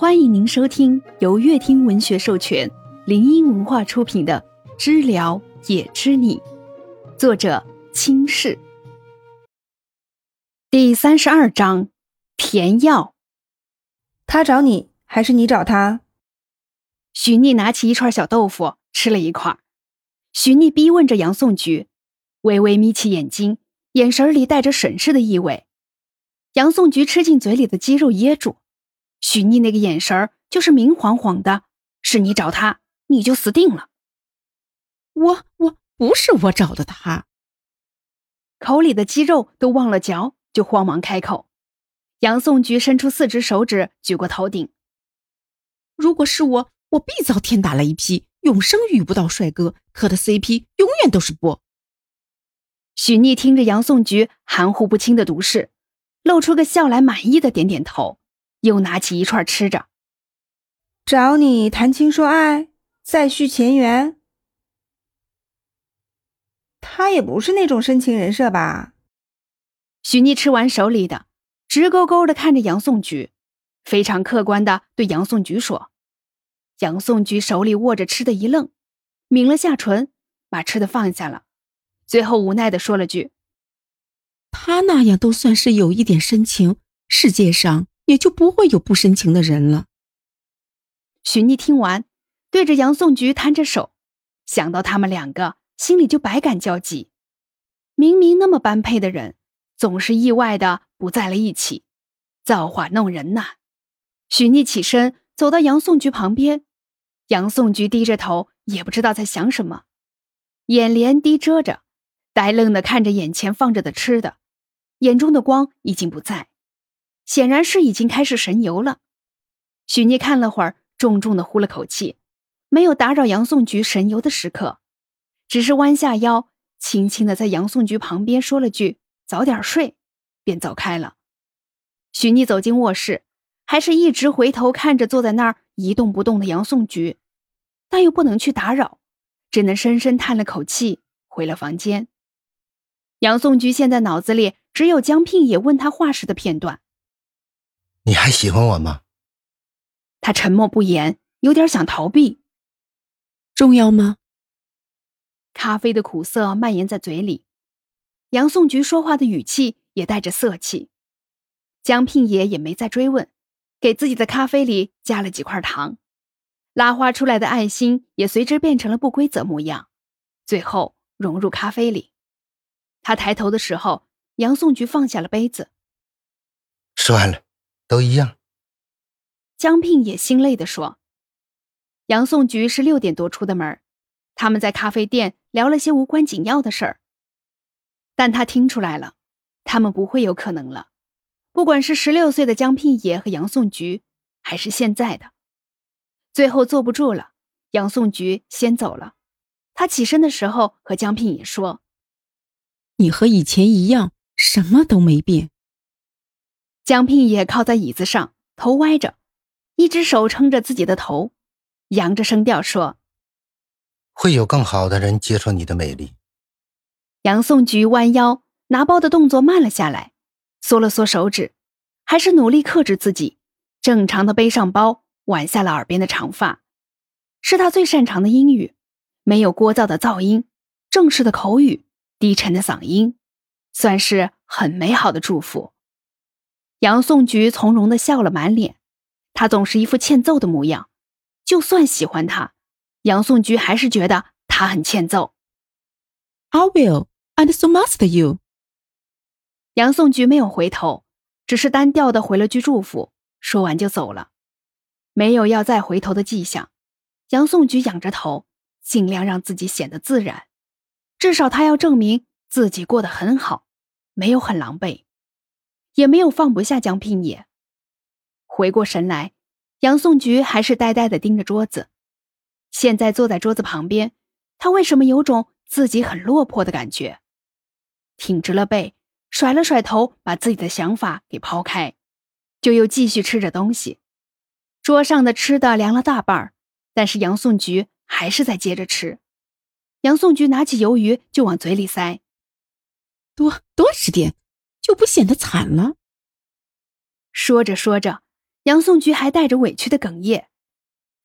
欢迎您收听由乐听文学授权、林音文化出品的《知了也知你》，作者清世。第三十二章：甜药。他找你还是你找他？许逆拿起一串小豆腐吃了一块。许逆逼问着杨颂菊，微微眯起眼睛，眼神里带着审视的意味。杨颂菊吃进嘴里的鸡肉噎住。许逆那个眼神就是明晃晃的，是你找他，你就死定了。我我不是我找的他，口里的鸡肉都忘了嚼，就慌忙开口。杨颂菊伸出四只手指举过头顶。如果是我，我必遭天打雷劈，永生遇不到帅哥，磕的 CP 永远都是波。许逆听着杨颂菊含糊不清的毒誓，露出个笑来，满意的点点头。又拿起一串吃着，找你谈情说爱，再续前缘。他也不是那种深情人设吧？许妮吃完手里的，直勾勾的看着杨颂菊，非常客观的对杨颂菊说：“杨颂菊手里握着吃的，一愣，抿了下唇，把吃的放下了，最后无奈的说了句：‘他那样都算是有一点深情，世界上……’”也就不会有不深情的人了。许妮听完，对着杨颂菊摊着手，想到他们两个，心里就百感交集。明明那么般配的人，总是意外的不在了一起，造化弄人呐！许妮起身走到杨颂菊旁边，杨颂菊低着头，也不知道在想什么，眼帘低遮着，呆愣的看着眼前放着的吃的，眼中的光已经不在。显然是已经开始神游了。许妮看了会儿，重重的呼了口气，没有打扰杨颂菊神游的时刻，只是弯下腰，轻轻的在杨颂菊旁边说了句“早点睡”，便走开了。许妮走进卧室，还是一直回头看着坐在那儿一动不动的杨颂菊，但又不能去打扰，只能深深叹了口气，回了房间。杨颂菊现在脑子里只有江聘也问他话时的片段。你还喜欢我吗？他沉默不言，有点想逃避。重要吗？咖啡的苦涩蔓延在嘴里，杨颂菊说话的语气也带着色气。江聘爷也没再追问，给自己的咖啡里加了几块糖，拉花出来的爱心也随之变成了不规则模样，最后融入咖啡里。他抬头的时候，杨颂菊放下了杯子。吃完了。都一样。江聘也心累的说：“杨颂菊是六点多出的门，他们在咖啡店聊了些无关紧要的事儿。但他听出来了，他们不会有可能了。不管是十六岁的江聘爷和杨颂菊，还是现在的，最后坐不住了，杨颂菊先走了。他起身的时候和江聘也说：‘你和以前一样，什么都没变。’”江聘也靠在椅子上，头歪着，一只手撑着自己的头，扬着声调说：“会有更好的人接受你的美丽。”杨颂菊弯腰拿包的动作慢了下来，缩了缩手指，还是努力克制自己，正常的背上包，挽下了耳边的长发，是他最擅长的英语，没有聒噪的噪音，正式的口语，低沉的嗓音，算是很美好的祝福。杨颂菊从容的笑了满脸，他总是一副欠揍的模样。就算喜欢他，杨颂菊还是觉得他很欠揍。I will and so must you。杨颂菊没有回头，只是单调的回了句祝福，说完就走了，没有要再回头的迹象。杨颂菊仰着头，尽量让自己显得自然，至少他要证明自己过得很好，没有很狼狈。也没有放不下江聘也。回过神来，杨颂菊还是呆呆的盯着桌子。现在坐在桌子旁边，他为什么有种自己很落魄的感觉？挺直了背，甩了甩头，把自己的想法给抛开，就又继续吃着东西。桌上的吃的凉了大半儿但是杨颂菊还是在接着吃。杨颂菊拿起鱿鱼就往嘴里塞，多多吃点。就不显得惨了。说着说着，杨颂菊还带着委屈的哽咽，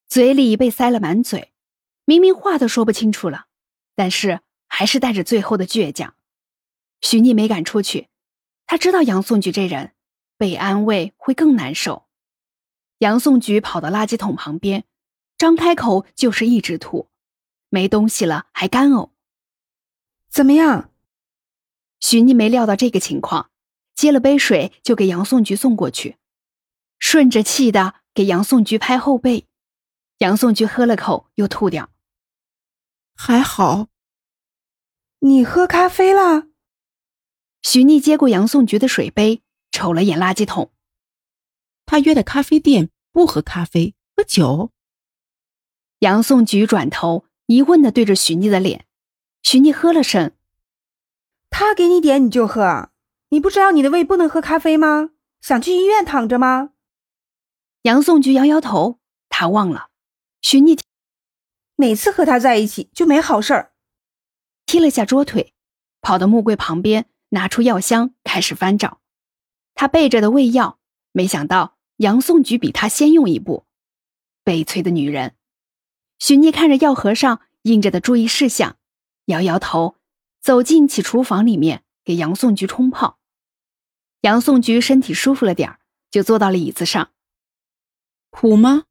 嘴里被塞了满嘴，明明话都说不清楚了，但是还是带着最后的倔强。许逆没敢出去，他知道杨颂菊这人被安慰会更难受。杨颂菊跑到垃圾桶旁边，张开口就是一直吐，没东西了还干呕。怎么样？许逆没料到这个情况，接了杯水就给杨颂菊送过去，顺着气的给杨颂菊拍后背。杨颂菊喝了口又吐掉，还好。你喝咖啡了？许逆接过杨颂菊的水杯，瞅了眼垃圾桶。他约的咖啡店不喝咖啡，喝酒。杨颂菊转头疑问的对着许逆的脸，许逆喝了声：“他给你点你就喝，你不知道你的胃不能喝咖啡吗？想去医院躺着吗？”杨颂菊摇摇头，他忘了。许逆每次和他在一起就没好事儿，踢了下桌腿，跑到木柜旁边。拿出药箱，开始翻找。他备着的胃药，没想到杨颂菊比他先用一步。悲催的女人。许逆看着药盒上印着的注意事项，摇摇头，走进起厨房里面给杨颂菊冲泡。杨颂菊身体舒服了点就坐到了椅子上。苦吗？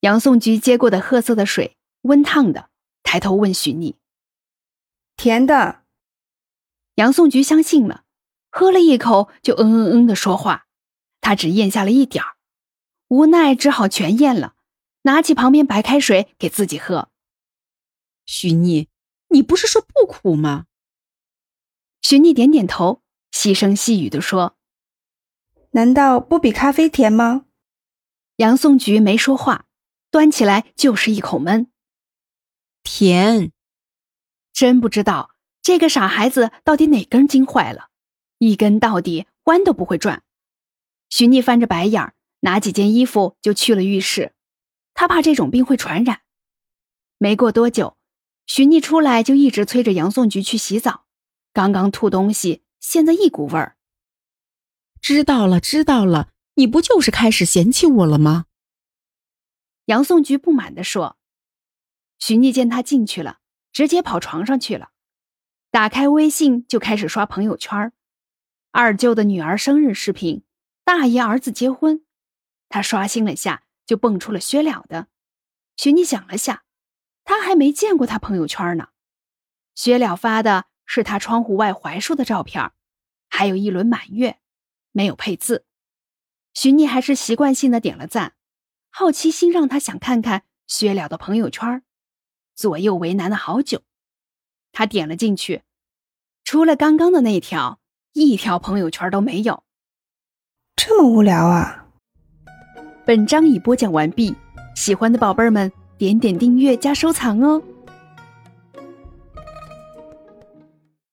杨颂菊接过的褐色的水，温烫的，抬头问许逆：“甜的。”杨颂菊相信了，喝了一口就嗯嗯嗯的说话。他只咽下了一点儿，无奈只好全咽了，拿起旁边白开水给自己喝。许逆，你不是说不苦吗？许逆点点头，细声细语地说：“难道不比咖啡甜吗？”杨颂菊没说话，端起来就是一口闷。甜，真不知道。这个傻孩子到底哪根筋坏了？一根到底，弯都不会转。许逆翻着白眼儿，拿几件衣服就去了浴室。他怕这种病会传染。没过多久，许逆出来就一直催着杨颂菊去洗澡。刚刚吐东西，现在一股味儿。知道了，知道了，你不就是开始嫌弃我了吗？杨颂菊不满地说。许逆见他进去了，直接跑床上去了。打开微信就开始刷朋友圈二舅的女儿生日视频，大爷儿子结婚，他刷新了下就蹦出了薛了的。许妮想了下，他还没见过他朋友圈呢。薛了发的是他窗户外槐树的照片，还有一轮满月，没有配字。徐妮还是习惯性的点了赞，好奇心让他想看看薛了的朋友圈，左右为难了好久。他点了进去，除了刚刚的那条，一条朋友圈都没有。这么无聊啊！本章已播讲完毕，喜欢的宝贝儿们点点订阅加收藏哦。